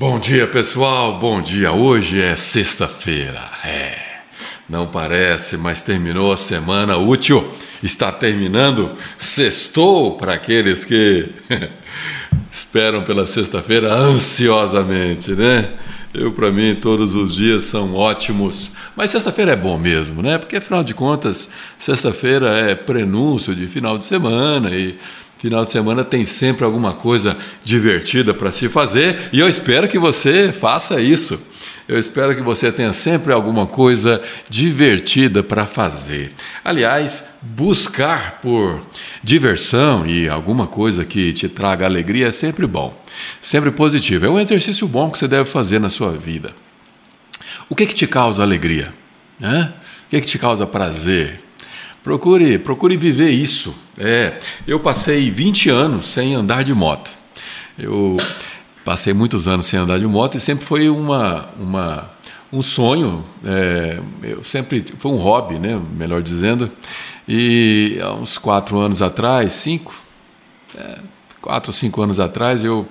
Bom dia, pessoal. Bom dia. Hoje é sexta-feira. É. Não parece, mas terminou a semana útil. Está terminando. Sextou para aqueles que esperam pela sexta-feira ansiosamente, né? Eu, para mim, todos os dias são ótimos. Mas sexta-feira é bom mesmo, né? Porque, afinal de contas, sexta-feira é prenúncio de final de semana e Final de semana tem sempre alguma coisa divertida para se fazer e eu espero que você faça isso. Eu espero que você tenha sempre alguma coisa divertida para fazer. Aliás, buscar por diversão e alguma coisa que te traga alegria é sempre bom, sempre positivo. É um exercício bom que você deve fazer na sua vida. O que, que te causa alegria? O que, que te causa prazer? Procure, procure viver isso. É, eu passei 20 anos sem andar de moto. Eu passei muitos anos sem andar de moto e sempre foi uma, uma um sonho. É, eu sempre foi um hobby, né? Melhor dizendo. E há uns quatro anos atrás, cinco, é, quatro ou cinco anos atrás, eu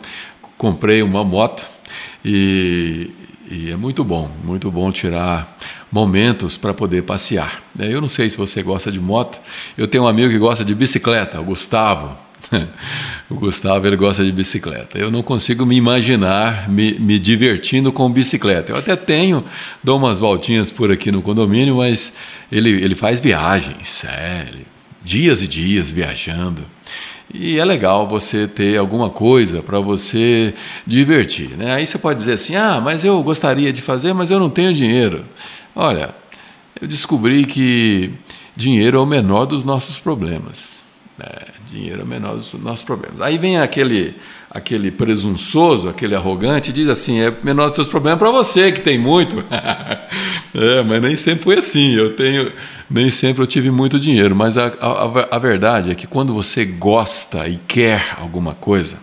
comprei uma moto e, e é muito bom, muito bom tirar momentos para poder passear. É, eu não sei se você gosta de moto. Eu tenho um amigo que gosta de bicicleta, o Gustavo. o Gustavo ele gosta de bicicleta. Eu não consigo me imaginar me, me, divertindo com bicicleta. Eu até tenho, dou umas voltinhas por aqui no condomínio, mas ele, ele faz viagens, é, dias e dias viajando. E é legal você ter alguma coisa para você divertir. Né? Aí você pode dizer assim: ah, mas eu gostaria de fazer, mas eu não tenho dinheiro. Olha, eu descobri que dinheiro é o menor dos nossos problemas. É, dinheiro é o menor dos nossos problemas. Aí vem aquele, aquele presunçoso, aquele arrogante, diz assim: é menor dos seus problemas para você que tem muito. é, mas nem sempre foi assim. Eu tenho, nem sempre eu tive muito dinheiro. Mas a, a, a verdade é que quando você gosta e quer alguma coisa,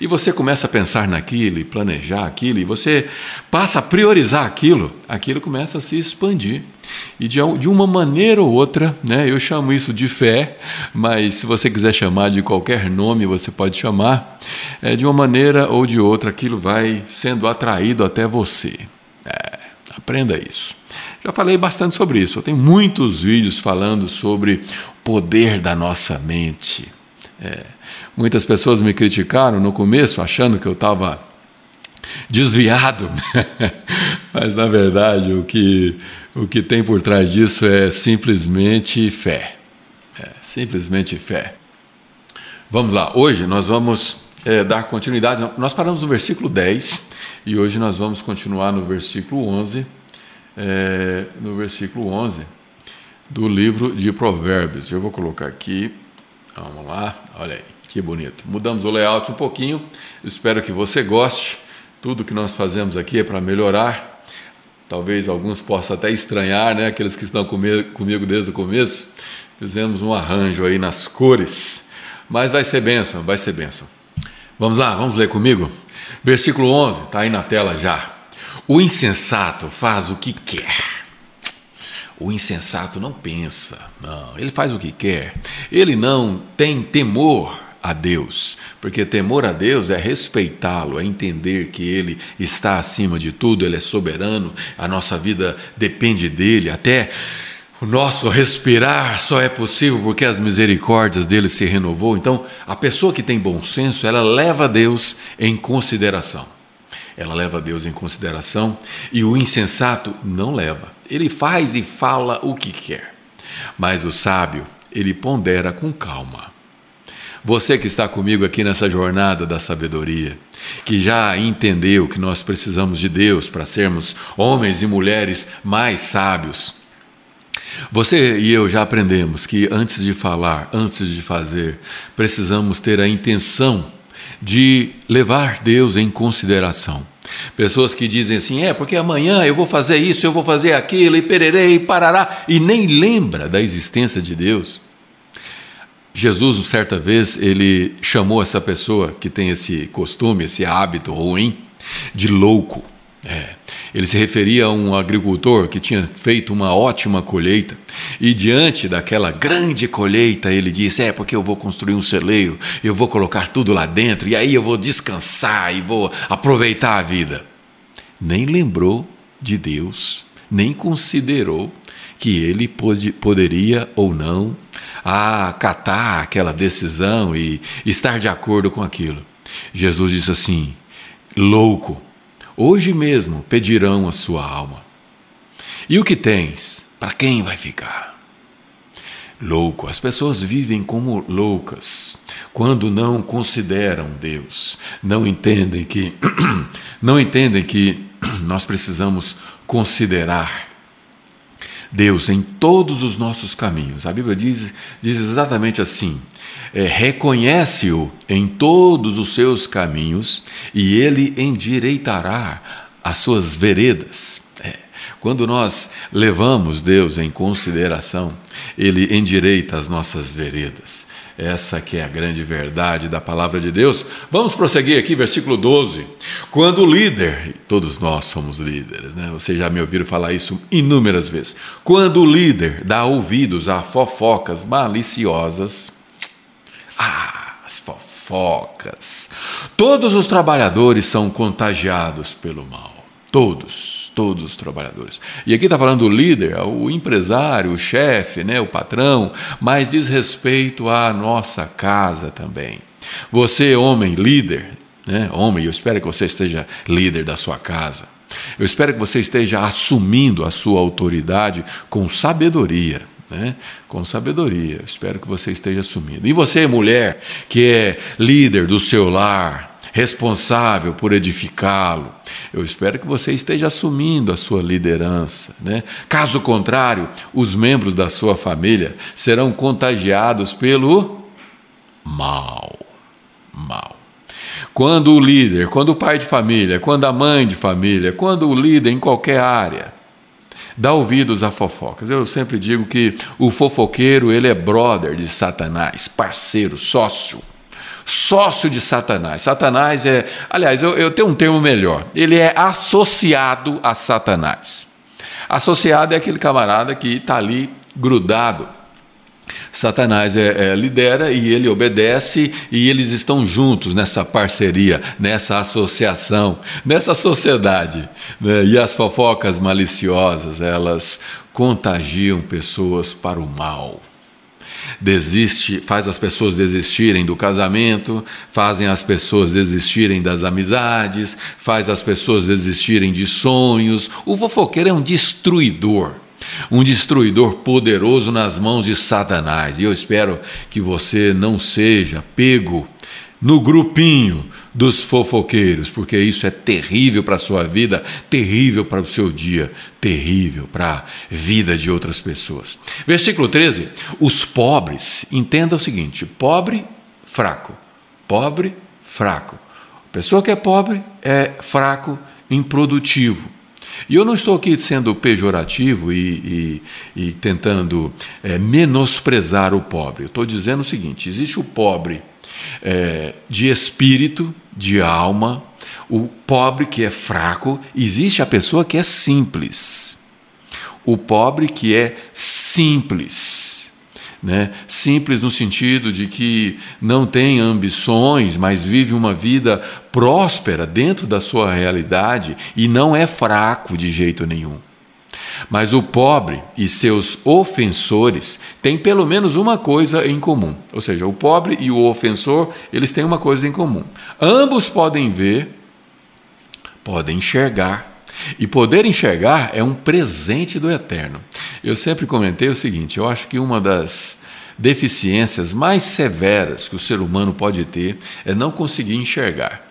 e você começa a pensar naquilo e planejar aquilo, e você passa a priorizar aquilo, aquilo começa a se expandir. E de, de uma maneira ou outra, né, eu chamo isso de fé, mas se você quiser chamar de qualquer nome, você pode chamar, é, de uma maneira ou de outra, aquilo vai sendo atraído até você. É, aprenda isso. Já falei bastante sobre isso. Eu tenho muitos vídeos falando sobre o poder da nossa mente. É, Muitas pessoas me criticaram no começo, achando que eu estava desviado, mas na verdade o que, o que tem por trás disso é simplesmente fé. É, simplesmente fé. Vamos lá, hoje nós vamos é, dar continuidade. Nós paramos no versículo 10 e hoje nós vamos continuar no versículo 11. É, no versículo 11 do livro de Provérbios. Eu vou colocar aqui, vamos lá, olha aí. Que bonito. Mudamos o layout um pouquinho. Espero que você goste. Tudo que nós fazemos aqui é para melhorar. Talvez alguns possam até estranhar, né? Aqueles que estão comigo desde o começo. Fizemos um arranjo aí nas cores. Mas vai ser bênção, vai ser bênção. Vamos lá, vamos ler comigo? Versículo 11, está aí na tela já. O insensato faz o que quer. O insensato não pensa, não, ele faz o que quer. Ele não tem temor a Deus, porque temor a Deus é respeitá-lo, é entender que Ele está acima de tudo, Ele é soberano, a nossa vida depende dele, até o nosso respirar só é possível porque as misericórdias dele se renovou. Então, a pessoa que tem bom senso, ela leva Deus em consideração. Ela leva Deus em consideração e o insensato não leva. Ele faz e fala o que quer. Mas o sábio, ele pondera com calma você que está comigo aqui nessa jornada da sabedoria, que já entendeu que nós precisamos de Deus para sermos homens e mulheres mais sábios. Você e eu já aprendemos que antes de falar, antes de fazer, precisamos ter a intenção de levar Deus em consideração. Pessoas que dizem assim, é porque amanhã eu vou fazer isso, eu vou fazer aquilo, e pererei, e parará, e nem lembra da existência de Deus. Jesus, certa vez, ele chamou essa pessoa que tem esse costume, esse hábito ruim, de louco. É. Ele se referia a um agricultor que tinha feito uma ótima colheita e, diante daquela grande colheita, ele disse: É porque eu vou construir um celeiro, eu vou colocar tudo lá dentro e aí eu vou descansar e vou aproveitar a vida. nem lembrou de Deus, nem considerou que ele pode, poderia ou não acatar aquela decisão e estar de acordo com aquilo. Jesus disse assim: louco, hoje mesmo pedirão a sua alma. E o que tens? Para quem vai ficar? Louco, as pessoas vivem como loucas quando não consideram Deus, não entendem que não entendem que nós precisamos considerar Deus em todos os nossos caminhos. A Bíblia diz, diz exatamente assim: é, reconhece-o em todos os seus caminhos e ele endireitará as suas veredas. É, quando nós levamos Deus em consideração, ele endireita as nossas veredas. Essa que é a grande verdade da palavra de Deus. Vamos prosseguir aqui, versículo 12. Quando o líder, todos nós somos líderes, né? Vocês já me ouviram falar isso inúmeras vezes. Quando o líder dá ouvidos a fofocas maliciosas, as fofocas. Todos os trabalhadores são contagiados pelo mal. Todos todos os trabalhadores. E aqui está falando do líder, o empresário, o chefe, né, o patrão, mas diz respeito à nossa casa também. Você, homem, líder, né, homem, eu espero que você esteja líder da sua casa. Eu espero que você esteja assumindo a sua autoridade com sabedoria. Né? Com sabedoria, espero que você esteja assumindo. E você, mulher, que é líder do seu lar, responsável por edificá-lo. Eu espero que você esteja assumindo a sua liderança. Né? Caso contrário, os membros da sua família serão contagiados pelo mal. Mal. Quando o líder, quando o pai de família, quando a mãe de família, quando o líder em qualquer área dá ouvidos a fofocas. Eu sempre digo que o fofoqueiro, ele é brother de Satanás, parceiro, sócio sócio de Satanás. Satanás é, aliás, eu, eu tenho um termo melhor. Ele é associado a Satanás. Associado é aquele camarada que está ali grudado. Satanás é, é, lidera e ele obedece, e eles estão juntos nessa parceria, nessa associação, nessa sociedade. Né? E as fofocas maliciosas, elas contagiam pessoas para o mal desiste, faz as pessoas desistirem do casamento, fazem as pessoas desistirem das amizades, faz as pessoas desistirem de sonhos. O fofoqueiro é um destruidor um destruidor poderoso nas mãos de Satanás. E eu espero que você não seja pego no grupinho dos fofoqueiros, porque isso é terrível para a sua vida, terrível para o seu dia, terrível para a vida de outras pessoas. Versículo 13: os pobres, entenda o seguinte: pobre, fraco, pobre, fraco. Pessoa que é pobre é fraco, improdutivo. E eu não estou aqui sendo pejorativo e, e, e tentando é, menosprezar o pobre. Eu estou dizendo o seguinte: existe o pobre é, de espírito, de alma, o pobre que é fraco, existe a pessoa que é simples. O pobre que é simples. Né? Simples no sentido de que não tem ambições, mas vive uma vida próspera dentro da sua realidade e não é fraco de jeito nenhum. Mas o pobre e seus ofensores têm pelo menos uma coisa em comum. Ou seja, o pobre e o ofensor, eles têm uma coisa em comum. Ambos podem ver, podem enxergar. E poder enxergar é um presente do eterno. Eu sempre comentei o seguinte: eu acho que uma das deficiências mais severas que o ser humano pode ter é não conseguir enxergar.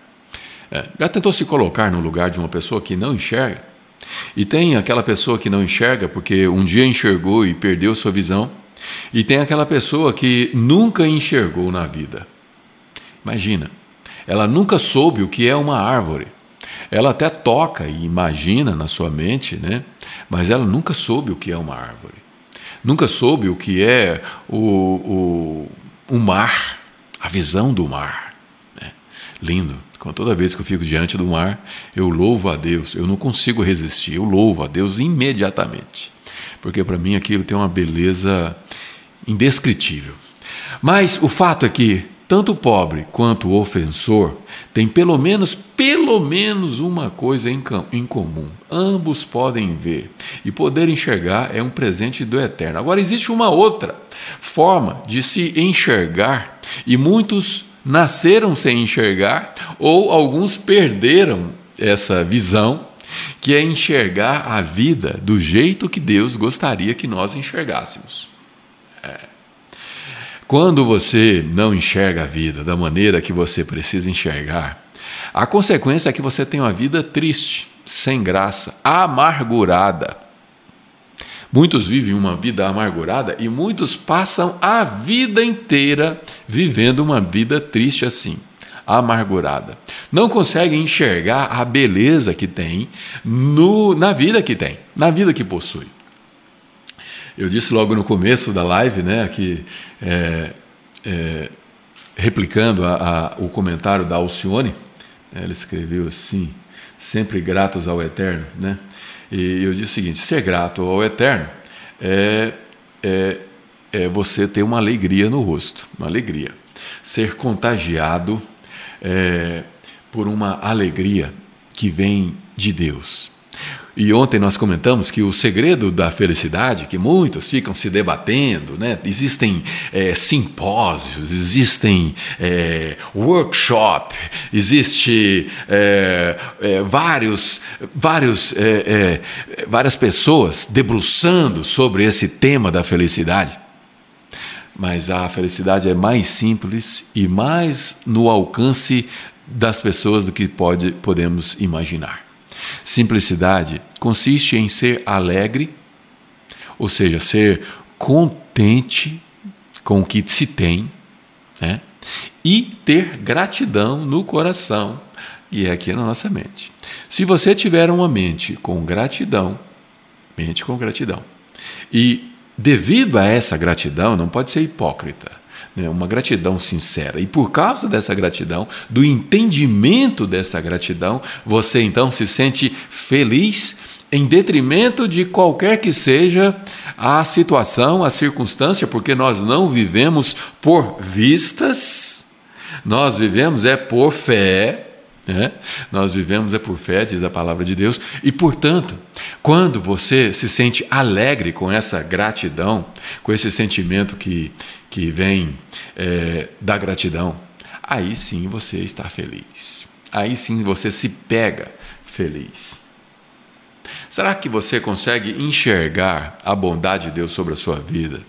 É, já tentou se colocar no lugar de uma pessoa que não enxerga? E tem aquela pessoa que não enxerga porque um dia enxergou e perdeu sua visão, e tem aquela pessoa que nunca enxergou na vida. Imagina, ela nunca soube o que é uma árvore. Ela até toca e imagina na sua mente, né? Mas ela nunca soube o que é uma árvore. Nunca soube o que é o, o, o mar, a visão do mar. Né? Lindo. Toda vez que eu fico diante do mar, eu louvo a Deus. Eu não consigo resistir. Eu louvo a Deus imediatamente. Porque para mim aquilo tem uma beleza indescritível. Mas o fato é que tanto o pobre quanto o ofensor têm pelo menos, pelo menos uma coisa em, em comum. Ambos podem ver e poder enxergar é um presente do eterno. Agora existe uma outra forma de se enxergar e muitos nasceram sem enxergar ou alguns perderam essa visão, que é enxergar a vida do jeito que Deus gostaria que nós enxergássemos. Quando você não enxerga a vida da maneira que você precisa enxergar, a consequência é que você tem uma vida triste, sem graça, amargurada. Muitos vivem uma vida amargurada e muitos passam a vida inteira vivendo uma vida triste assim, amargurada. Não conseguem enxergar a beleza que tem no, na vida que tem, na vida que possui. Eu disse logo no começo da live, né, que é, é, replicando a, a, o comentário da Alcione, né, ela escreveu assim: sempre gratos ao Eterno, né? E eu disse o seguinte: ser grato ao Eterno é, é, é você ter uma alegria no rosto, uma alegria. Ser contagiado é, por uma alegria que vem de Deus. E ontem nós comentamos que o segredo da felicidade, que muitos ficam se debatendo, né? existem é, simpósios, existem é, workshop, existe é, vários, vários, várias pessoas debruçando sobre esse tema da felicidade. Mas a felicidade é mais simples e mais no alcance das pessoas do que pode, podemos imaginar. Simplicidade consiste em ser alegre, ou seja, ser contente com o que se tem, né? e ter gratidão no coração, e é aqui na nossa mente. Se você tiver uma mente com gratidão, mente com gratidão, e devido a essa gratidão, não pode ser hipócrita né, uma gratidão sincera. E por causa dessa gratidão, do entendimento dessa gratidão, você então se sente feliz em detrimento de qualquer que seja a situação, a circunstância, porque nós não vivemos por vistas, nós vivemos é por fé. É? Nós vivemos é por fé, diz a palavra de Deus, e portanto, quando você se sente alegre com essa gratidão, com esse sentimento que, que vem é, da gratidão, aí sim você está feliz. Aí sim você se pega feliz. Será que você consegue enxergar a bondade de Deus sobre a sua vida?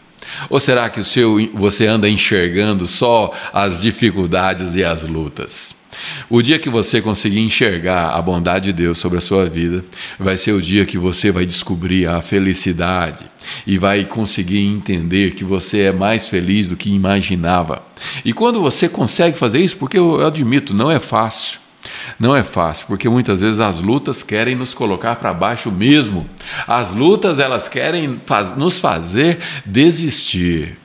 Ou será que o seu, você anda enxergando só as dificuldades e as lutas? O dia que você conseguir enxergar a bondade de Deus sobre a sua vida, vai ser o dia que você vai descobrir a felicidade e vai conseguir entender que você é mais feliz do que imaginava. E quando você consegue fazer isso, porque eu admito, não é fácil. Não é fácil, porque muitas vezes as lutas querem nos colocar para baixo mesmo. As lutas elas querem faz, nos fazer desistir.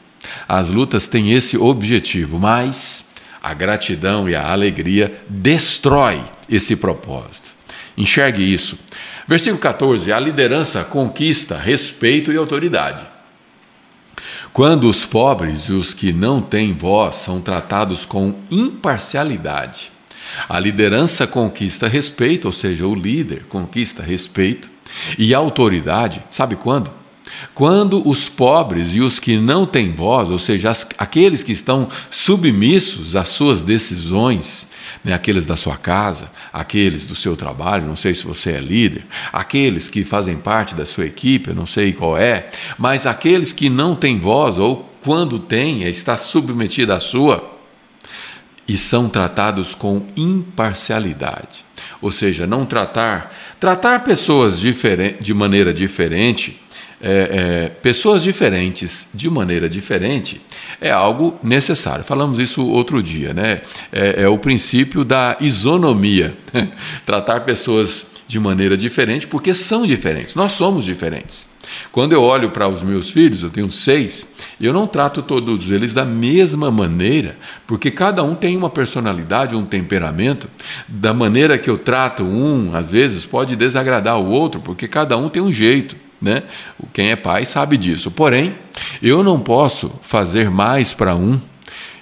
As lutas têm esse objetivo, mas a gratidão e a alegria destrói esse propósito. Enxergue isso. Versículo 14: a liderança conquista respeito e autoridade. Quando os pobres e os que não têm voz são tratados com imparcialidade, a liderança conquista respeito, ou seja, o líder conquista respeito e autoridade, sabe quando? Quando os pobres e os que não têm voz, ou seja, as, aqueles que estão submissos às suas decisões, né, aqueles da sua casa, aqueles do seu trabalho, não sei se você é líder, aqueles que fazem parte da sua equipe, eu não sei qual é, mas aqueles que não têm voz, ou quando têm, está submetido à sua, e são tratados com imparcialidade. Ou seja, não tratar, tratar pessoas de maneira diferente é, é, pessoas diferentes de maneira diferente é algo necessário. Falamos isso outro dia, né? É, é o princípio da isonomia. Tratar pessoas de maneira diferente porque são diferentes. Nós somos diferentes. Quando eu olho para os meus filhos, eu tenho seis, eu não trato todos eles da mesma maneira, porque cada um tem uma personalidade, um temperamento. Da maneira que eu trato um, às vezes pode desagradar o outro, porque cada um tem um jeito. Né? Quem é pai sabe disso. Porém, eu não posso fazer mais para um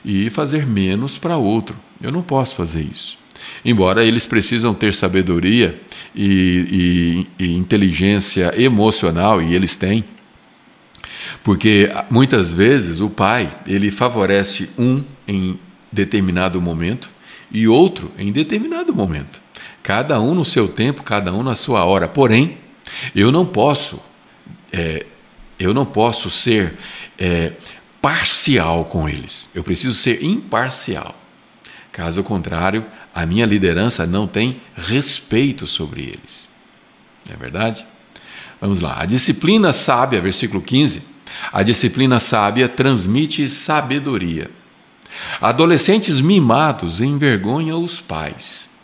e fazer menos para outro. Eu não posso fazer isso. Embora eles precisam ter sabedoria e, e, e inteligência emocional, e eles têm, porque muitas vezes o pai ele favorece um em determinado momento e outro em determinado momento. Cada um no seu tempo, cada um na sua hora. Porém, eu não posso, é, eu não posso ser é, parcial com eles. Eu preciso ser imparcial. Caso contrário, a minha liderança não tem respeito sobre eles. Não é verdade? Vamos lá. A disciplina sábia, versículo 15. A disciplina sábia transmite sabedoria. Adolescentes mimados envergonham os pais.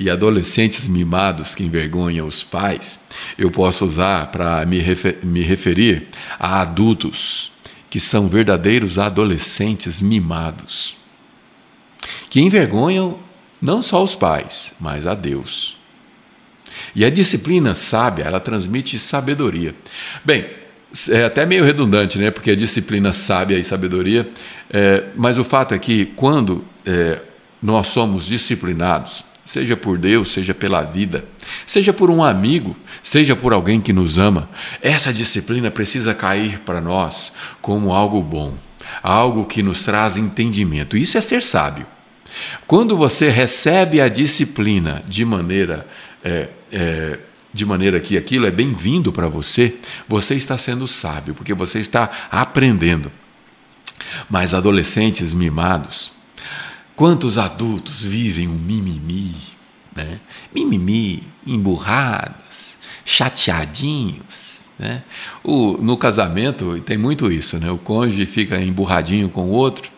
E adolescentes mimados que envergonham os pais, eu posso usar para me, me referir a adultos que são verdadeiros adolescentes mimados que envergonham não só os pais, mas a Deus. E a disciplina sábia, ela transmite sabedoria. Bem, é até meio redundante, né? Porque a disciplina sábia e sabedoria, é, mas o fato é que quando é, nós somos disciplinados, seja por Deus, seja pela vida, seja por um amigo, seja por alguém que nos ama, essa disciplina precisa cair para nós como algo bom, algo que nos traz entendimento. Isso é ser sábio. Quando você recebe a disciplina de maneira é, é, de maneira que aquilo é bem-vindo para você, você está sendo sábio, porque você está aprendendo. Mas adolescentes mimados, quantos adultos vivem um mimimi, né? mimimi, emburrados, chateadinhos. Né? O, no casamento tem muito isso, né? o cônjuge fica emburradinho com o outro,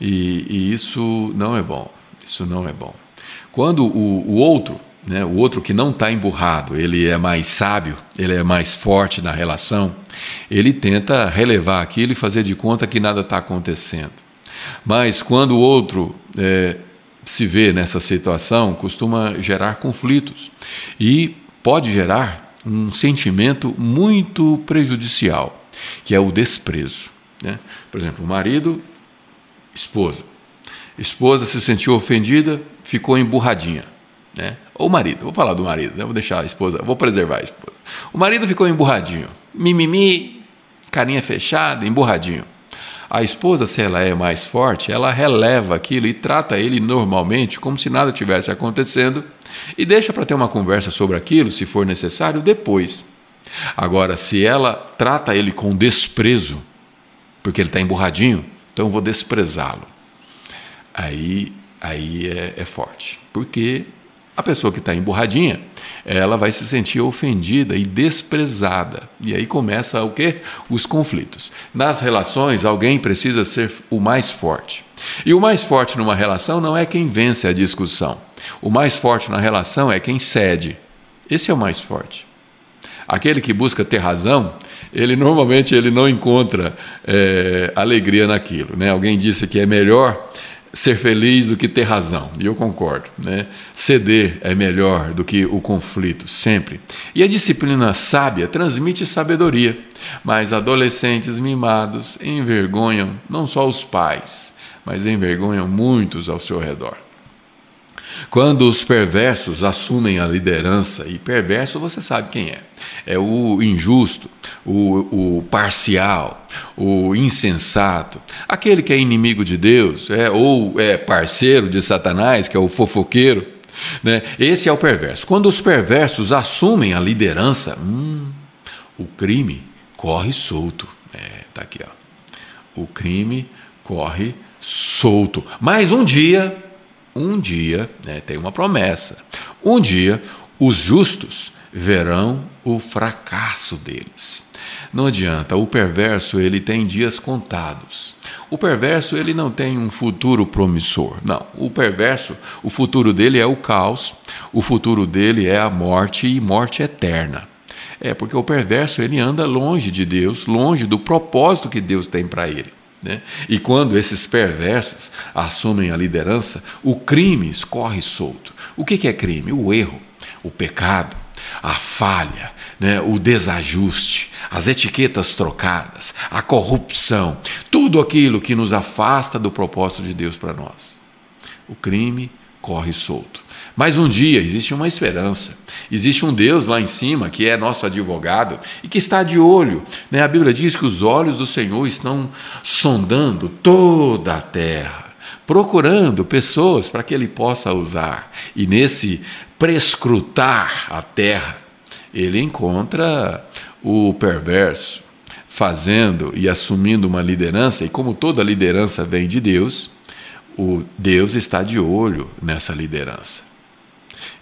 e, e isso não é bom. Isso não é bom. Quando o, o outro, né, o outro que não está emburrado, ele é mais sábio, ele é mais forte na relação, ele tenta relevar aquilo e fazer de conta que nada está acontecendo. Mas quando o outro é, se vê nessa situação, costuma gerar conflitos e pode gerar um sentimento muito prejudicial, que é o desprezo. Né? Por exemplo, o marido esposa. Esposa se sentiu ofendida, ficou emburradinha. Né? Ou o marido, vou falar do marido, né? vou deixar a esposa, vou preservar a esposa. O marido ficou emburradinho, mimimi, carinha fechada, emburradinho. A esposa, se ela é mais forte, ela releva aquilo e trata ele normalmente como se nada tivesse acontecendo e deixa para ter uma conversa sobre aquilo, se for necessário, depois. Agora, se ela trata ele com desprezo, porque ele está emburradinho, então eu vou desprezá-lo. Aí, aí é, é forte, porque a pessoa que está emburradinha, ela vai se sentir ofendida e desprezada. E aí começa o quê? Os conflitos. Nas relações, alguém precisa ser o mais forte. E o mais forte numa relação não é quem vence a discussão. O mais forte na relação é quem cede. Esse é o mais forte. Aquele que busca ter razão, ele normalmente ele não encontra é, alegria naquilo. Né? Alguém disse que é melhor ser feliz do que ter razão, e eu concordo. Né? Ceder é melhor do que o conflito, sempre. E a disciplina sábia transmite sabedoria, mas adolescentes mimados envergonham não só os pais, mas envergonham muitos ao seu redor. Quando os perversos assumem a liderança, e perverso você sabe quem é: é o injusto, o, o parcial, o insensato, aquele que é inimigo de Deus, é, ou é parceiro de Satanás, que é o fofoqueiro. Né? Esse é o perverso. Quando os perversos assumem a liderança, hum, o crime corre solto. É, tá aqui, ó. O crime corre solto. Mas um dia um dia, né, tem uma promessa, um dia os justos verão o fracasso deles. Não adianta, o perverso ele tem dias contados. O perverso ele não tem um futuro promissor. Não, o perverso, o futuro dele é o caos, o futuro dele é a morte e morte eterna. É porque o perverso ele anda longe de Deus, longe do propósito que Deus tem para ele. Né? E quando esses perversos assumem a liderança, o crime escorre solto. O que é crime? O erro, o pecado. a falha, né, o desajuste, as etiquetas trocadas, a corrupção, tudo aquilo que nos afasta do propósito de Deus para nós. O crime corre solto. Mas um dia existe uma esperança. Existe um Deus lá em cima que é nosso advogado e que está de olho. Né? A Bíblia diz que os olhos do Senhor estão sondando toda a terra, procurando pessoas para que ele possa usar. E nesse prescrutar a terra, ele encontra o perverso fazendo e assumindo uma liderança, e como toda liderança vem de Deus, o Deus está de olho nessa liderança.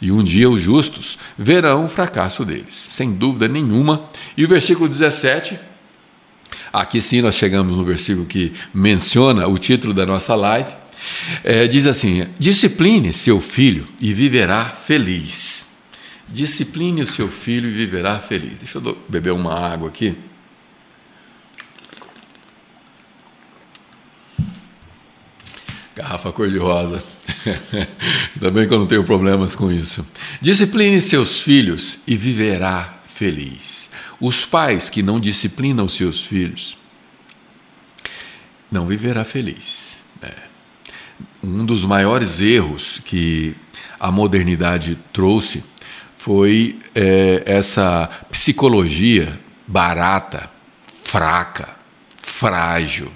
E um dia os justos verão o fracasso deles, sem dúvida nenhuma. E o versículo 17, aqui sim nós chegamos no versículo que menciona o título da nossa live, é, diz assim: discipline seu filho e viverá feliz. Discipline o seu filho e viverá feliz. Deixa eu beber uma água aqui. Garrafa cor-de-rosa. Ainda bem que eu não tenho problemas com isso. Discipline seus filhos e viverá feliz. Os pais que não disciplinam seus filhos não viverá feliz. É. Um dos maiores erros que a modernidade trouxe foi é, essa psicologia barata, fraca, frágil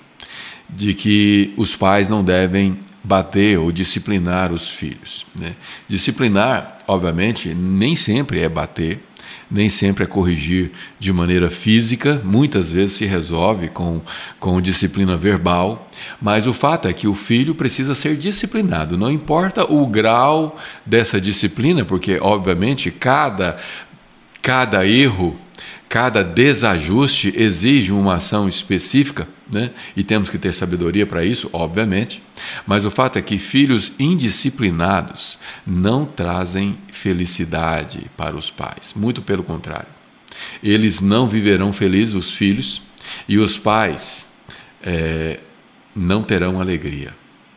de que os pais não devem bater ou disciplinar os filhos. Né? Disciplinar, obviamente, nem sempre é bater, nem sempre é corrigir de maneira física, muitas vezes se resolve com, com disciplina verbal, mas o fato é que o filho precisa ser disciplinado, não importa o grau dessa disciplina, porque, obviamente, cada, cada erro Cada desajuste exige uma ação específica, né? e temos que ter sabedoria para isso, obviamente. Mas o fato é que filhos indisciplinados não trazem felicidade para os pais, muito pelo contrário. Eles não viverão felizes, os filhos, e os pais é, não terão alegria.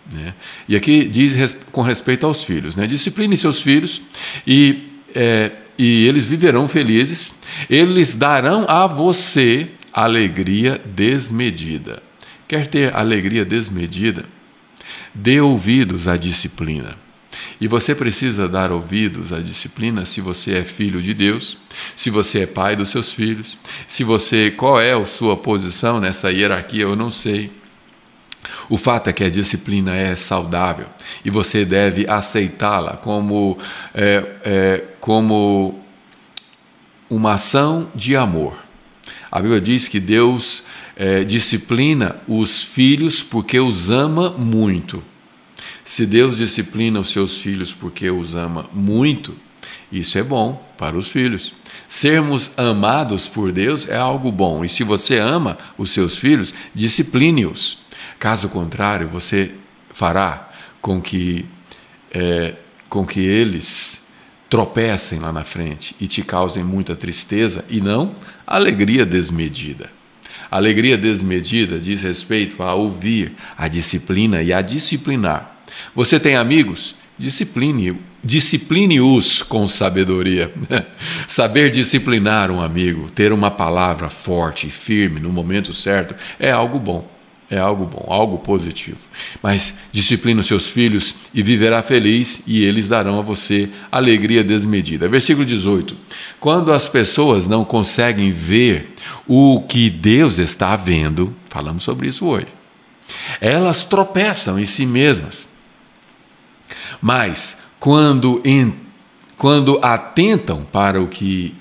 Né? E aqui diz com respeito aos filhos: né? discipline seus filhos e é, e eles viverão felizes, eles darão a você alegria desmedida. Quer ter alegria desmedida? Dê ouvidos à disciplina. E você precisa dar ouvidos à disciplina se você é filho de Deus, se você é pai dos seus filhos, se você qual é a sua posição nessa hierarquia, eu não sei. O fato é que a disciplina é saudável e você deve aceitá-la como, é, é, como uma ação de amor. A Bíblia diz que Deus é, disciplina os filhos porque os ama muito. Se Deus disciplina os seus filhos porque os ama muito, isso é bom para os filhos. Sermos amados por Deus é algo bom. E se você ama os seus filhos, discipline-os. Caso contrário, você fará com que, é, com que eles tropecem lá na frente e te causem muita tristeza e não alegria desmedida. Alegria desmedida diz respeito a ouvir, a disciplina e a disciplinar. Você tem amigos? Discipline, discipline-os com sabedoria. Saber disciplinar um amigo, ter uma palavra forte e firme no momento certo é algo bom é algo bom, algo positivo. Mas disciplina os seus filhos e viverá feliz, e eles darão a você alegria desmedida. Versículo 18: Quando as pessoas não conseguem ver o que Deus está vendo, falamos sobre isso hoje, elas tropeçam em si mesmas. Mas quando, em, quando atentam para o que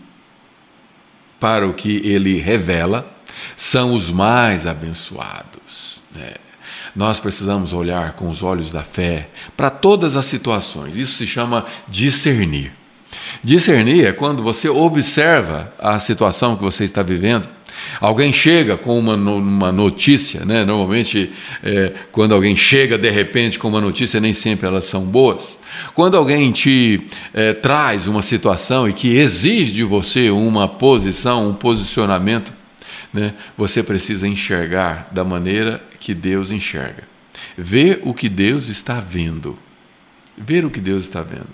para o que ele revela, são os mais abençoados. Né? Nós precisamos olhar com os olhos da fé para todas as situações. Isso se chama discernir. Discernir é quando você observa a situação que você está vivendo. Alguém chega com uma, uma notícia, né? normalmente, é, quando alguém chega de repente com uma notícia, nem sempre elas são boas. Quando alguém te é, traz uma situação e que exige de você uma posição, um posicionamento, né, você precisa enxergar da maneira que Deus enxerga. Ver o que Deus está vendo. Ver o que Deus está vendo.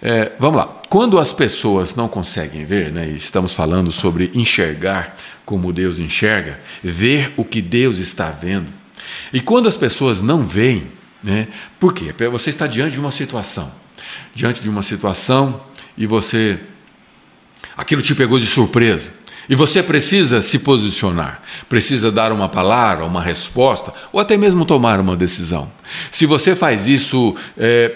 É, vamos lá. Quando as pessoas não conseguem ver, né, estamos falando sobre enxergar como Deus enxerga, ver o que Deus está vendo. E quando as pessoas não veem, né, por quê? Você está diante de uma situação. Diante de uma situação e você. Aquilo te pegou de surpresa. E você precisa se posicionar, precisa dar uma palavra, uma resposta, ou até mesmo tomar uma decisão. Se você faz isso é,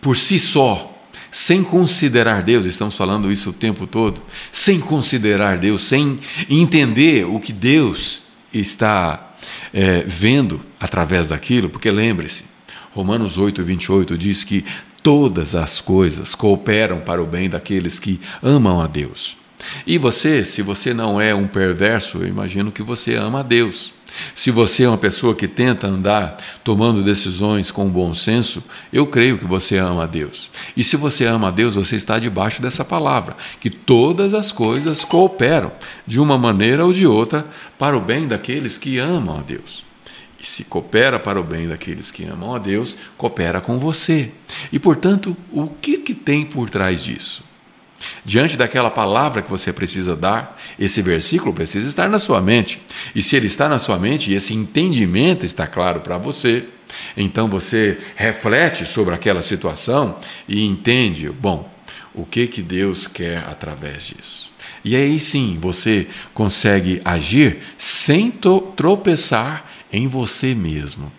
por si só, sem considerar Deus, estamos falando isso o tempo todo, sem considerar Deus, sem entender o que Deus está é, vendo através daquilo, porque lembre-se, Romanos 8, 28 diz que todas as coisas cooperam para o bem daqueles que amam a Deus. E você, se você não é um perverso, eu imagino que você ama a Deus. Se você é uma pessoa que tenta andar tomando decisões com bom senso, eu creio que você ama a Deus. E se você ama a Deus, você está debaixo dessa palavra, que todas as coisas cooperam, de uma maneira ou de outra, para o bem daqueles que amam a Deus. E se coopera para o bem daqueles que amam a Deus, coopera com você. E, portanto, o que, que tem por trás disso? Diante daquela palavra que você precisa dar, esse versículo precisa estar na sua mente. E se ele está na sua mente e esse entendimento está claro para você, então você reflete sobre aquela situação e entende, bom, o que que Deus quer através disso. E aí sim você consegue agir sem tropeçar em você mesmo.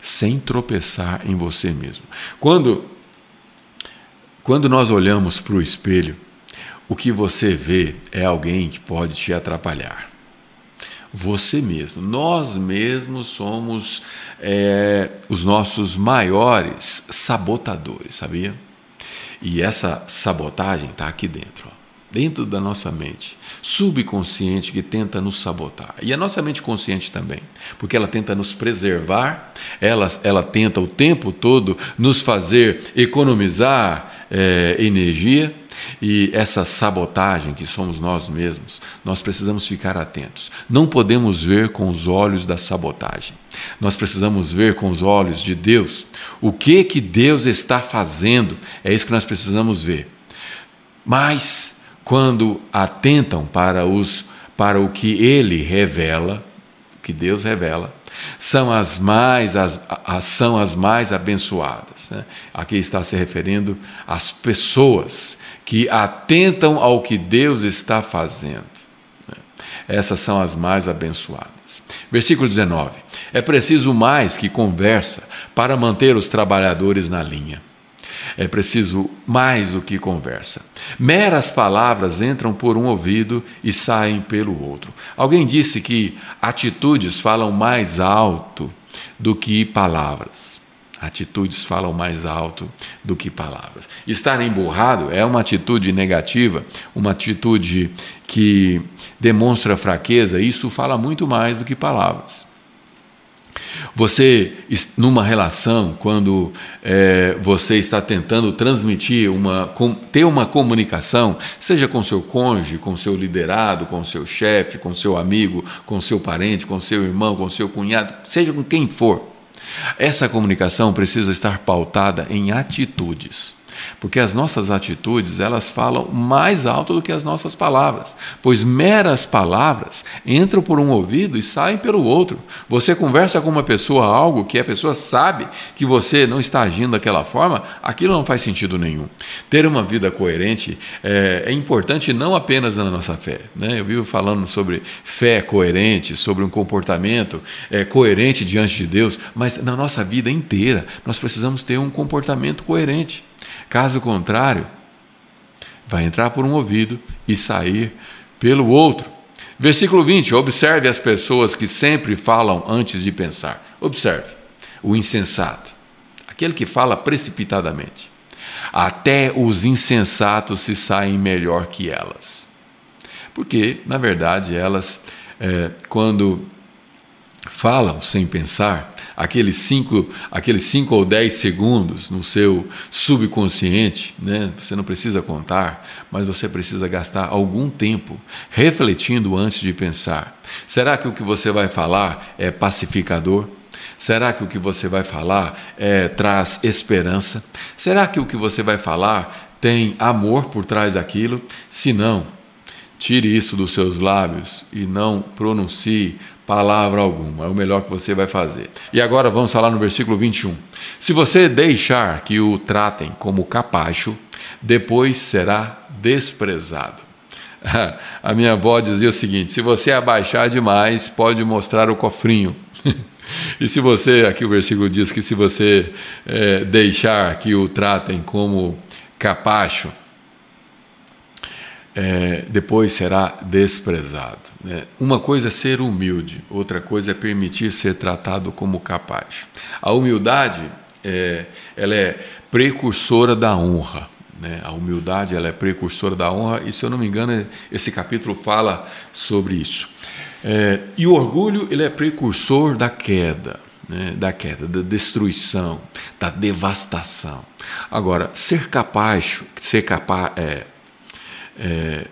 Sem tropeçar em você mesmo. Quando quando nós olhamos para o espelho, o que você vê é alguém que pode te atrapalhar. Você mesmo, nós mesmos somos é, os nossos maiores sabotadores, sabia? E essa sabotagem está aqui dentro, ó, dentro da nossa mente subconsciente que tenta nos sabotar. E a nossa mente consciente também, porque ela tenta nos preservar, ela, ela tenta o tempo todo nos fazer economizar é, energia. E essa sabotagem que somos nós mesmos, nós precisamos ficar atentos. Não podemos ver com os olhos da sabotagem. Nós precisamos ver com os olhos de Deus o que que Deus está fazendo. É isso que nós precisamos ver. Mas quando atentam para, os, para o que ele revela, que Deus revela, são as mais, as, as são as mais abençoadas. Né? Aqui está se referindo às pessoas que atentam ao que Deus está fazendo. Né? Essas são as mais abençoadas. Versículo 19: É preciso mais que conversa para manter os trabalhadores na linha. É preciso mais do que conversa. Meras palavras entram por um ouvido e saem pelo outro. Alguém disse que atitudes falam mais alto do que palavras. Atitudes falam mais alto do que palavras. Estar emburrado é uma atitude negativa, uma atitude que demonstra fraqueza, isso fala muito mais do que palavras. Você, numa relação, quando é, você está tentando transmitir, uma, ter uma comunicação, seja com seu cônjuge, com seu liderado, com seu chefe, com seu amigo, com seu parente, com seu irmão, com seu cunhado, seja com quem for, essa comunicação precisa estar pautada em atitudes. Porque as nossas atitudes, elas falam mais alto do que as nossas palavras, pois meras palavras entram por um ouvido e saem pelo outro. Você conversa com uma pessoa algo que a pessoa sabe que você não está agindo daquela forma, aquilo não faz sentido nenhum. Ter uma vida coerente é, é importante não apenas na nossa fé. Né? Eu vivo falando sobre fé coerente, sobre um comportamento é, coerente diante de Deus, mas na nossa vida inteira nós precisamos ter um comportamento coerente. Caso contrário, vai entrar por um ouvido e sair pelo outro. Versículo 20: Observe as pessoas que sempre falam antes de pensar. Observe o insensato, aquele que fala precipitadamente. Até os insensatos se saem melhor que elas. Porque, na verdade, elas, é, quando falam sem pensar, aqueles cinco, aqueles cinco ou dez segundos no seu subconsciente, né? você não precisa contar, mas você precisa gastar algum tempo refletindo antes de pensar. Será que o que você vai falar é pacificador? Será que o que você vai falar é, traz esperança? Será que o que você vai falar tem amor por trás daquilo? Se não, tire isso dos seus lábios e não pronuncie palavra alguma. É o melhor que você vai fazer. E agora vamos falar no versículo 21. Se você deixar que o tratem como capacho, depois será desprezado. A minha avó dizia o seguinte: se você abaixar demais, pode mostrar o cofrinho. e se você, aqui o versículo diz que se você é, deixar que o tratem como capacho, é, depois será desprezado. Né? Uma coisa é ser humilde, outra coisa é permitir ser tratado como capaz. A humildade é, ela é precursora da honra. Né? A humildade ela é precursora da honra, e se eu não me engano, esse capítulo fala sobre isso. É, e o orgulho ele é precursor da queda, né? da queda, da destruição, da devastação. Agora, ser capaz, ser capaz, é, é,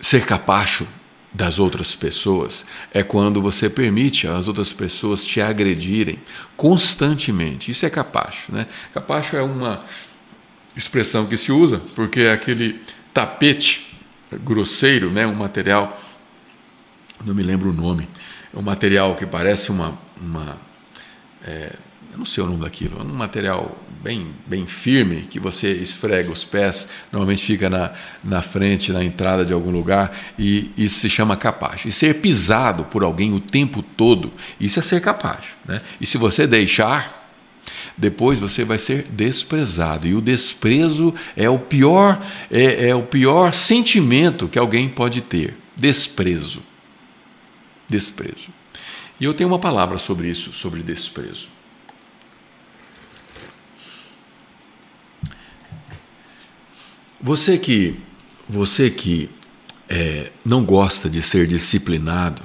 ser capacho das outras pessoas é quando você permite as outras pessoas te agredirem constantemente. Isso é capacho. Né? Capacho é uma expressão que se usa porque é aquele tapete grosseiro, né? um material, não me lembro o nome, é um material que parece uma. uma é, eu não sei o nome daquilo, é um material bem, bem firme, que você esfrega os pés, normalmente fica na, na frente, na entrada de algum lugar, e isso se chama capacho. E ser pisado por alguém o tempo todo, isso é ser capacho. Né? E se você deixar, depois você vai ser desprezado. E o desprezo é o pior, é, é o pior sentimento que alguém pode ter. Desprezo. Desprezo. E eu tenho uma palavra sobre isso, sobre desprezo. Você que, você que é, não gosta de ser disciplinado,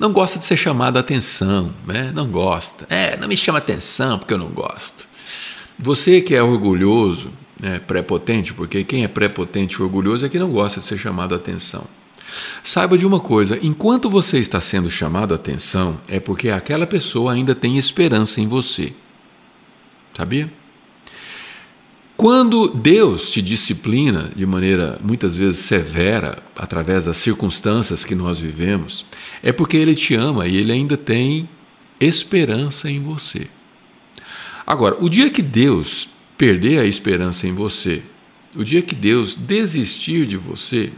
não gosta de ser chamado a atenção, né? não gosta. É, não me chama atenção porque eu não gosto. Você que é orgulhoso, né, prepotente, porque quem é prepotente e orgulhoso é que não gosta de ser chamado a atenção. Saiba de uma coisa: enquanto você está sendo chamado a atenção, é porque aquela pessoa ainda tem esperança em você. Sabia? Quando Deus te disciplina de maneira muitas vezes severa, através das circunstâncias que nós vivemos, é porque Ele te ama e Ele ainda tem esperança em você. Agora, o dia que Deus perder a esperança em você, o dia que Deus desistir de você,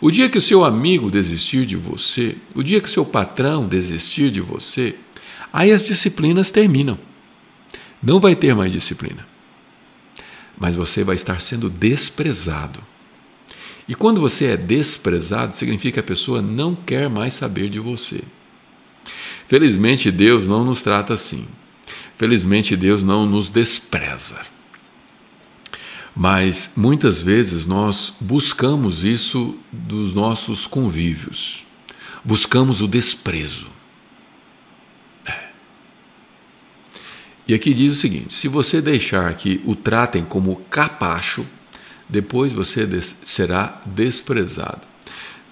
o dia que o seu amigo desistir de você, o dia que o seu patrão desistir de você, aí as disciplinas terminam. Não vai ter mais disciplina mas você vai estar sendo desprezado. E quando você é desprezado, significa que a pessoa não quer mais saber de você. Felizmente, Deus não nos trata assim. Felizmente, Deus não nos despreza. Mas muitas vezes nós buscamos isso dos nossos convívios, buscamos o desprezo. E aqui diz o seguinte: se você deixar que o tratem como capacho, depois você des será desprezado.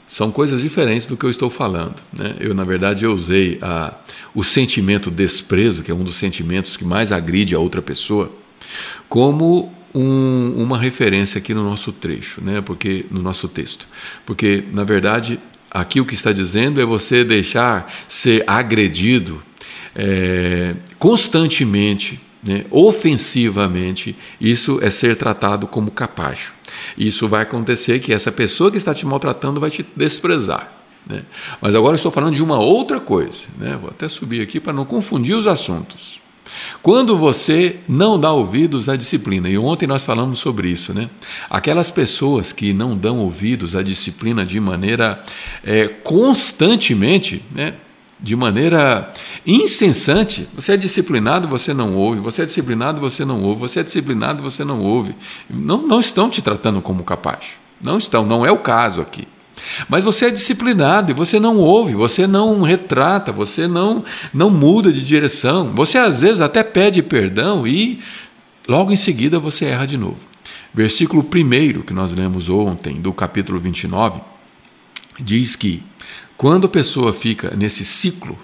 São coisas diferentes do que eu estou falando. Né? Eu, na verdade, eu usei a, o sentimento desprezo, que é um dos sentimentos que mais agride a outra pessoa, como um, uma referência aqui no nosso trecho, né? porque no nosso texto. Porque, na verdade, aqui o que está dizendo é você deixar ser agredido é, constantemente, né, ofensivamente, isso é ser tratado como capacho. Isso vai acontecer que essa pessoa que está te maltratando vai te desprezar. Né? Mas agora estou falando de uma outra coisa. Né? Vou até subir aqui para não confundir os assuntos. Quando você não dá ouvidos à disciplina, e ontem nós falamos sobre isso, né? Aquelas pessoas que não dão ouvidos à disciplina de maneira é, constantemente, né? De maneira insensante. Você é disciplinado, você não ouve. Você é disciplinado, você não ouve. Você é disciplinado, você não ouve. Não, não estão te tratando como capaz. Não estão, não é o caso aqui. Mas você é disciplinado e você não ouve, você não retrata, você não, não muda de direção. Você às vezes até pede perdão e logo em seguida você erra de novo. Versículo 1 que nós lemos ontem, do capítulo 29, diz que quando a pessoa fica nesse ciclo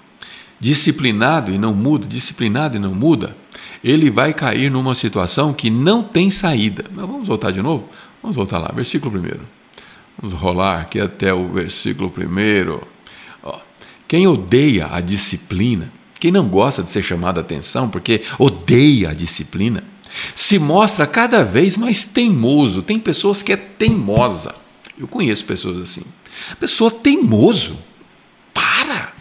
disciplinado e não muda, disciplinado e não muda, ele vai cair numa situação que não tem saída. Mas vamos voltar de novo? Vamos voltar lá, versículo primeiro. Vamos rolar aqui até o versículo primeiro. Ó, quem odeia a disciplina, quem não gosta de ser chamado a atenção porque odeia a disciplina, se mostra cada vez mais teimoso. Tem pessoas que é teimosa. Eu conheço pessoas assim. Pessoa teimoso. Para!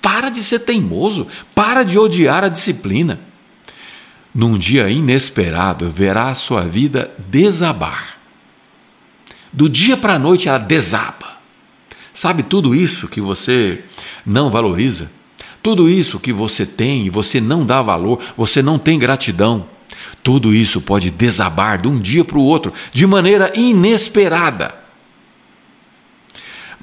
Para de ser teimoso. Para de odiar a disciplina. Num dia inesperado, verá a sua vida desabar. Do dia para a noite ela desaba. Sabe tudo isso que você não valoriza? Tudo isso que você tem e você não dá valor, você não tem gratidão. Tudo isso pode desabar de um dia para o outro de maneira inesperada.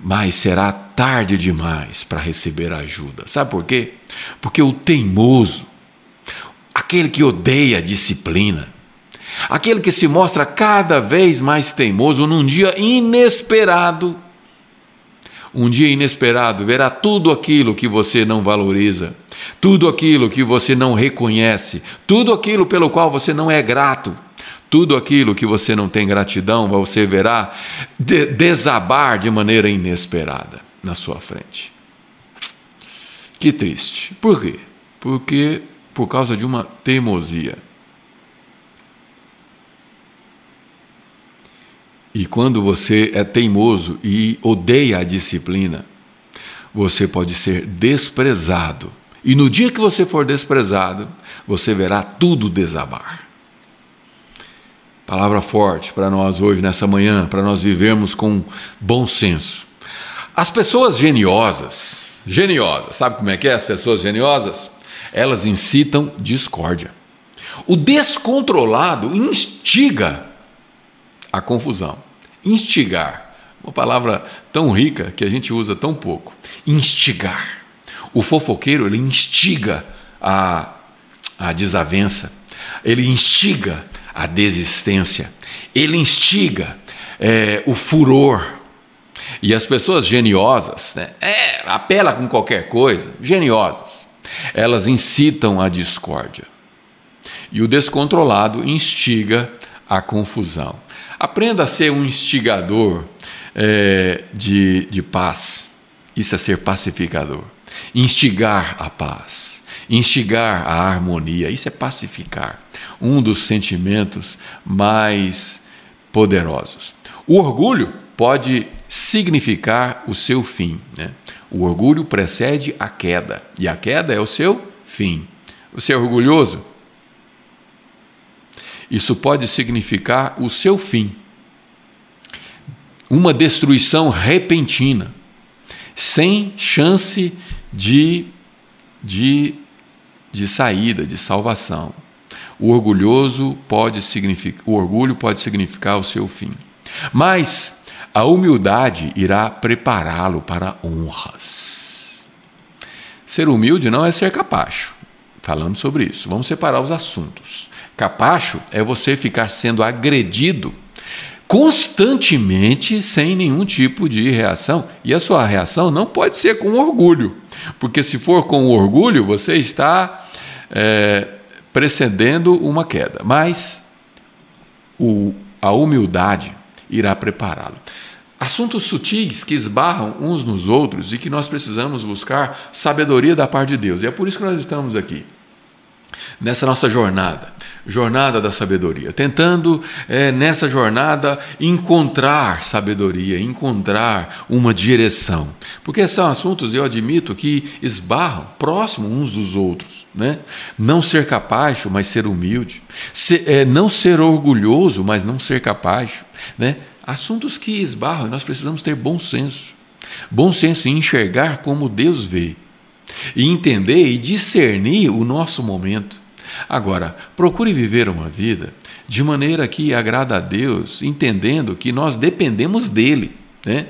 Mas será tarde demais para receber ajuda. Sabe por quê? Porque o teimoso, aquele que odeia a disciplina, aquele que se mostra cada vez mais teimoso num dia inesperado, um dia inesperado, verá tudo aquilo que você não valoriza, tudo aquilo que você não reconhece, tudo aquilo pelo qual você não é grato, tudo aquilo que você não tem gratidão, você verá de desabar de maneira inesperada na sua frente. Que triste. Por quê? Porque por causa de uma teimosia. E quando você é teimoso e odeia a disciplina, você pode ser desprezado. E no dia que você for desprezado, você verá tudo desabar. Palavra forte para nós hoje, nessa manhã, para nós vivermos com bom senso. As pessoas geniosas, geniosas, sabe como é que é as pessoas geniosas? Elas incitam discórdia. O descontrolado instiga a confusão. Instigar, uma palavra tão rica que a gente usa tão pouco. Instigar. O fofoqueiro, ele instiga a, a desavença, ele instiga a desistência, ele instiga é, o furor. E as pessoas geniosas, né, é, apela com qualquer coisa, geniosas, elas incitam a discórdia. E o descontrolado instiga a confusão. Aprenda a ser um instigador é, de, de paz. Isso é ser pacificador. Instigar a paz, instigar a harmonia, isso é pacificar. Um dos sentimentos mais poderosos. O orgulho pode significar o seu fim. Né? O orgulho precede a queda, e a queda é o seu fim. Você é orgulhoso? Isso pode significar o seu fim. Uma destruição repentina, sem chance de, de, de saída, de salvação. O orgulhoso pode significar, o orgulho pode significar o seu fim. Mas a humildade irá prepará-lo para honras. Ser humilde não é ser capacho. Falamos sobre isso. Vamos separar os assuntos. Capacho é você ficar sendo agredido constantemente sem nenhum tipo de reação. E a sua reação não pode ser com orgulho, porque se for com orgulho, você está é, precedendo uma queda. Mas o, a humildade irá prepará-lo. Assuntos sutis que esbarram uns nos outros e que nós precisamos buscar sabedoria da parte de Deus. E é por isso que nós estamos aqui, nessa nossa jornada jornada da sabedoria, tentando é, nessa jornada encontrar sabedoria, encontrar uma direção, porque são assuntos, eu admito, que esbarram próximo uns dos outros. Né? Não ser capaz, mas ser humilde, ser, é, não ser orgulhoso, mas não ser capaz. Né? Assuntos que esbarram e nós precisamos ter bom senso. Bom senso em enxergar como Deus vê, e entender e discernir o nosso momento Agora, procure viver uma vida de maneira que agrada a Deus, entendendo que nós dependemos dele, né?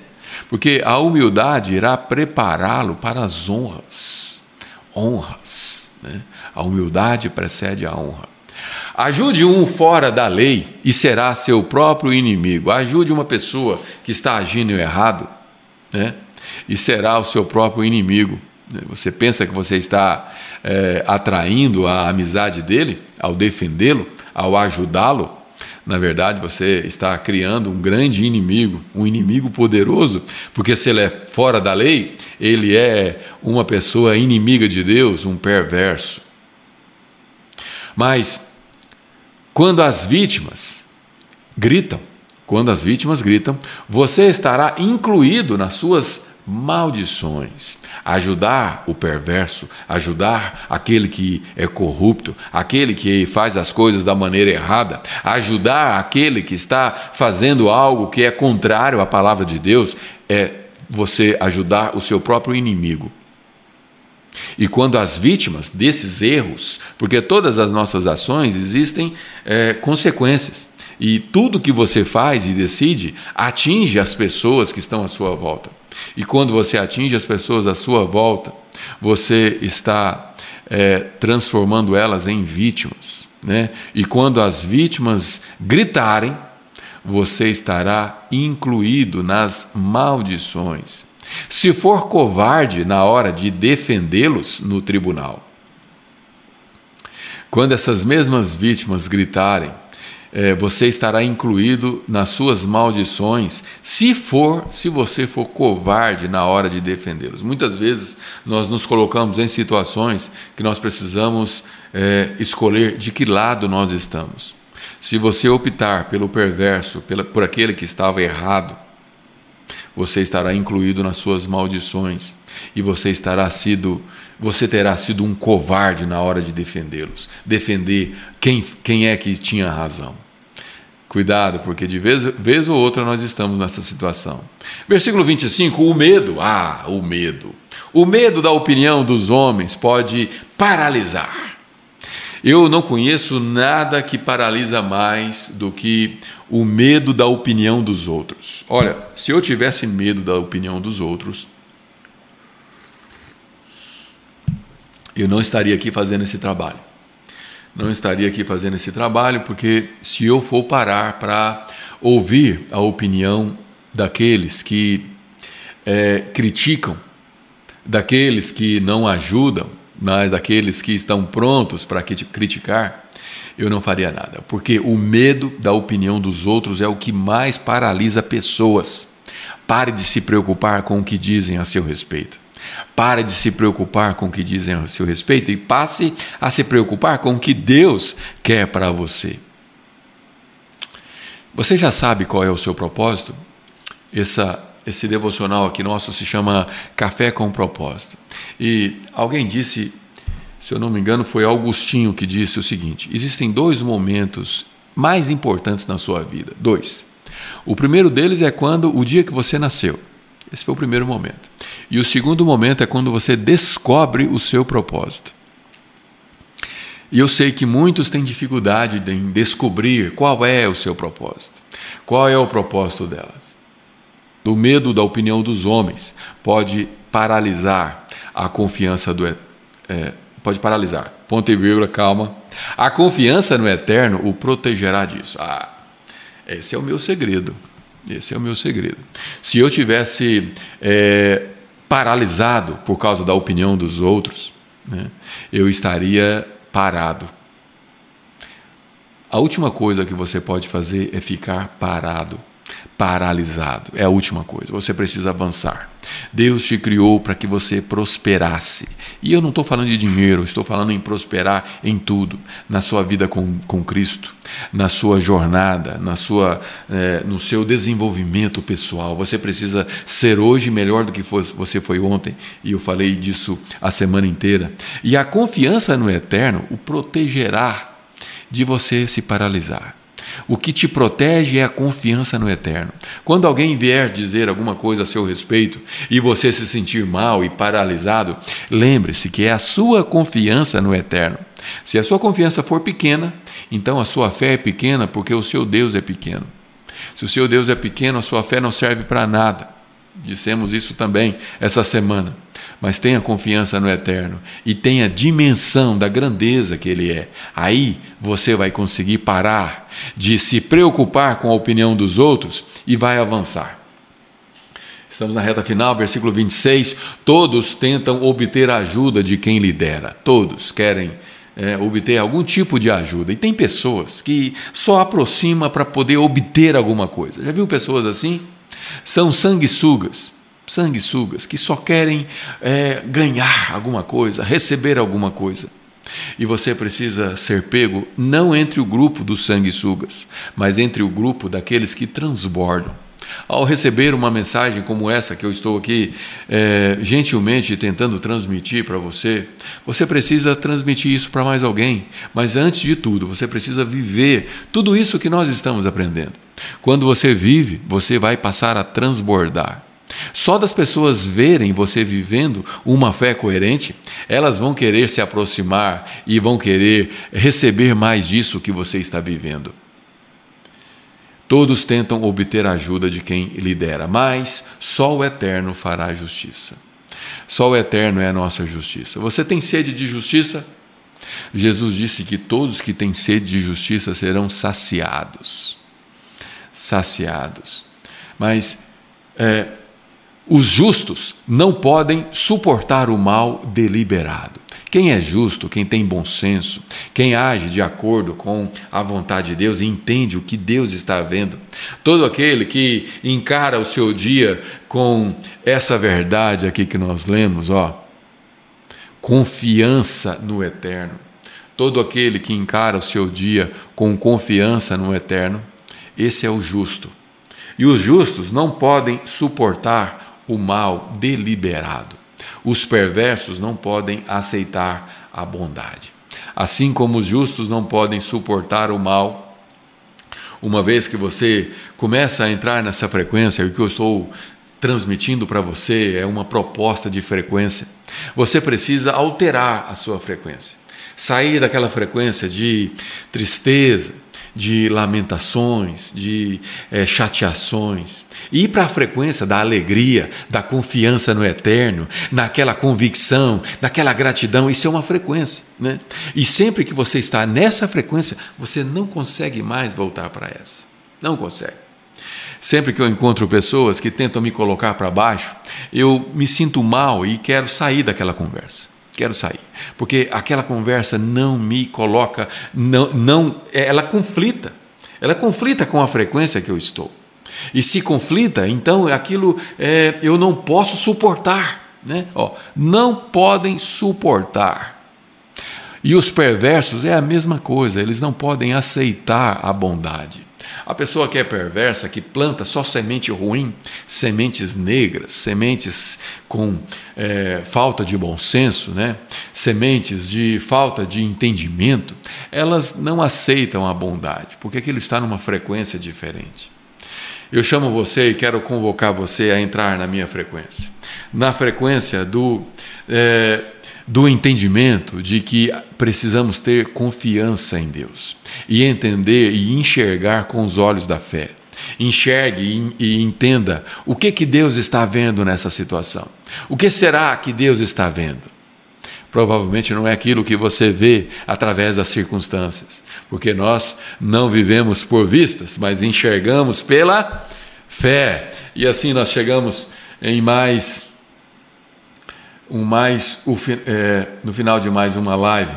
Porque a humildade irá prepará-lo para as honras. Honras. Né? A humildade precede a honra. Ajude um fora da lei e será seu próprio inimigo. Ajude uma pessoa que está agindo errado né? e será o seu próprio inimigo. Você pensa que você está é, atraindo a amizade dele ao defendê-lo, ao ajudá-lo? Na verdade, você está criando um grande inimigo, um inimigo poderoso, porque se ele é fora da lei, ele é uma pessoa inimiga de Deus, um perverso. Mas quando as vítimas gritam, quando as vítimas gritam, você estará incluído nas suas maldições, ajudar o perverso, ajudar aquele que é corrupto, aquele que faz as coisas da maneira errada, ajudar aquele que está fazendo algo que é contrário à palavra de Deus, é você ajudar o seu próprio inimigo. E quando as vítimas desses erros, porque todas as nossas ações existem é, consequências, e tudo que você faz e decide atinge as pessoas que estão à sua volta. E quando você atinge as pessoas à sua volta, você está é, transformando elas em vítimas. Né? E quando as vítimas gritarem, você estará incluído nas maldições. Se for covarde na hora de defendê-los no tribunal, quando essas mesmas vítimas gritarem, é, você estará incluído nas suas maldições, se for, se você for covarde na hora de defendê-los. Muitas vezes nós nos colocamos em situações que nós precisamos é, escolher de que lado nós estamos. Se você optar pelo perverso, pela, por aquele que estava errado, você estará incluído nas suas maldições e você estará sido você terá sido um covarde na hora de defendê-los, defender quem, quem é que tinha razão. Cuidado, porque de vez, vez ou outra nós estamos nessa situação. Versículo 25: o medo, ah, o medo. O medo da opinião dos homens pode paralisar. Eu não conheço nada que paralisa mais do que o medo da opinião dos outros. Olha, se eu tivesse medo da opinião dos outros, eu não estaria aqui fazendo esse trabalho. Não estaria aqui fazendo esse trabalho, porque se eu for parar para ouvir a opinião daqueles que é, criticam, daqueles que não ajudam, mas daqueles que estão prontos para criticar, eu não faria nada, porque o medo da opinião dos outros é o que mais paralisa pessoas. Pare de se preocupar com o que dizem a seu respeito. Pare de se preocupar com o que dizem a seu respeito e passe a se preocupar com o que Deus quer para você. Você já sabe qual é o seu propósito? Essa, esse devocional aqui nosso se chama Café com Propósito. E alguém disse, se eu não me engano, foi Augustinho que disse o seguinte: existem dois momentos mais importantes na sua vida. Dois. O primeiro deles é quando o dia que você nasceu. Esse foi o primeiro momento. E o segundo momento é quando você descobre o seu propósito. E eu sei que muitos têm dificuldade em descobrir qual é o seu propósito. Qual é o propósito delas? O medo da opinião dos homens pode paralisar a confiança do é, pode paralisar. Ponto e vírgula, calma. A confiança no eterno o protegerá disso. Ah, esse é o meu segredo. Esse é o meu segredo. Se eu tivesse é, paralisado por causa da opinião dos outros, né, eu estaria parado. A última coisa que você pode fazer é ficar parado paralisado. É a última coisa. Você precisa avançar. Deus te criou para que você prosperasse. E eu não estou falando de dinheiro, estou falando em prosperar em tudo. Na sua vida com, com Cristo, na sua jornada, na sua, é, no seu desenvolvimento pessoal. Você precisa ser hoje melhor do que você foi ontem. E eu falei disso a semana inteira. E a confiança no eterno o protegerá de você se paralisar. O que te protege é a confiança no eterno. Quando alguém vier dizer alguma coisa a seu respeito e você se sentir mal e paralisado, lembre-se que é a sua confiança no eterno. Se a sua confiança for pequena, então a sua fé é pequena porque o seu Deus é pequeno. Se o seu Deus é pequeno, a sua fé não serve para nada. Dissemos isso também essa semana mas tenha confiança no eterno e tenha dimensão da grandeza que ele é. Aí você vai conseguir parar de se preocupar com a opinião dos outros e vai avançar. Estamos na reta final, versículo 26. Todos tentam obter a ajuda de quem lidera. Todos querem é, obter algum tipo de ajuda. E tem pessoas que só aproxima para poder obter alguma coisa. Já viu pessoas assim? São sanguessugas, sanguessugas, que só querem é, ganhar alguma coisa, receber alguma coisa. E você precisa ser pego não entre o grupo dos sanguessugas, mas entre o grupo daqueles que transbordam. Ao receber uma mensagem como essa que eu estou aqui é, gentilmente tentando transmitir para você, você precisa transmitir isso para mais alguém. Mas antes de tudo, você precisa viver tudo isso que nós estamos aprendendo. Quando você vive, você vai passar a transbordar. Só das pessoas verem você vivendo uma fé coerente, elas vão querer se aproximar e vão querer receber mais disso que você está vivendo. Todos tentam obter a ajuda de quem lidera, mas só o Eterno fará justiça. Só o Eterno é a nossa justiça. Você tem sede de justiça? Jesus disse que todos que têm sede de justiça serão saciados. Saciados. Mas é, os justos não podem suportar o mal deliberado. Quem é justo, quem tem bom senso, quem age de acordo com a vontade de Deus e entende o que Deus está vendo, todo aquele que encara o seu dia com essa verdade aqui que nós lemos, ó, confiança no eterno. Todo aquele que encara o seu dia com confiança no eterno, esse é o justo. E os justos não podem suportar o mal deliberado. Os perversos não podem aceitar a bondade. Assim como os justos não podem suportar o mal, uma vez que você começa a entrar nessa frequência, o que eu estou transmitindo para você é uma proposta de frequência, você precisa alterar a sua frequência. Sair daquela frequência de tristeza, de lamentações, de é, chateações, e ir para a frequência da alegria, da confiança no eterno, naquela convicção, naquela gratidão, isso é uma frequência. Né? E sempre que você está nessa frequência, você não consegue mais voltar para essa. Não consegue. Sempre que eu encontro pessoas que tentam me colocar para baixo, eu me sinto mal e quero sair daquela conversa quero sair, porque aquela conversa não me coloca, não, não, ela conflita, ela conflita com a frequência que eu estou. E se conflita, então aquilo é, eu não posso suportar, né? Ó, não podem suportar. E os perversos é a mesma coisa, eles não podem aceitar a bondade. A pessoa que é perversa, que planta só semente ruim, sementes negras, sementes com é, falta de bom senso, né? sementes de falta de entendimento, elas não aceitam a bondade, porque aquilo está numa frequência diferente. Eu chamo você e quero convocar você a entrar na minha frequência. Na frequência do. É, do entendimento de que precisamos ter confiança em Deus e entender e enxergar com os olhos da fé. Enxergue e entenda o que que Deus está vendo nessa situação. O que será que Deus está vendo? Provavelmente não é aquilo que você vê através das circunstâncias, porque nós não vivemos por vistas, mas enxergamos pela fé. E assim nós chegamos em mais um mais é, no final de mais uma live.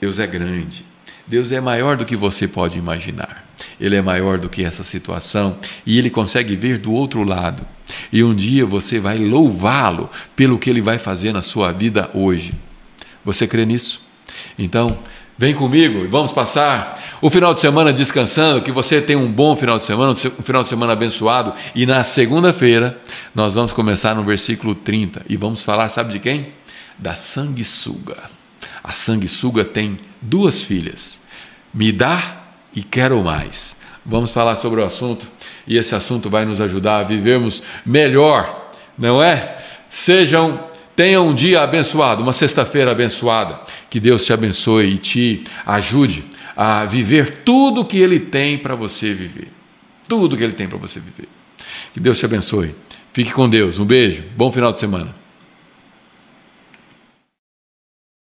Deus é grande. Deus é maior do que você pode imaginar. Ele é maior do que essa situação e ele consegue ver do outro lado. E um dia você vai louvá-lo pelo que ele vai fazer na sua vida hoje. Você crê nisso? Então, Vem comigo e vamos passar o final de semana descansando, que você tenha um bom final de semana, um final de semana abençoado. E na segunda-feira nós vamos começar no versículo 30 e vamos falar, sabe de quem? Da sanguessuga. A sanguessuga tem duas filhas. Me dá e quero mais. Vamos falar sobre o assunto e esse assunto vai nos ajudar a vivermos melhor, não é? Sejam Tenha um dia abençoado, uma sexta-feira abençoada. Que Deus te abençoe e te ajude a viver tudo que Ele tem para você viver. Tudo que Ele tem para você viver. Que Deus te abençoe. Fique com Deus. Um beijo. Bom final de semana.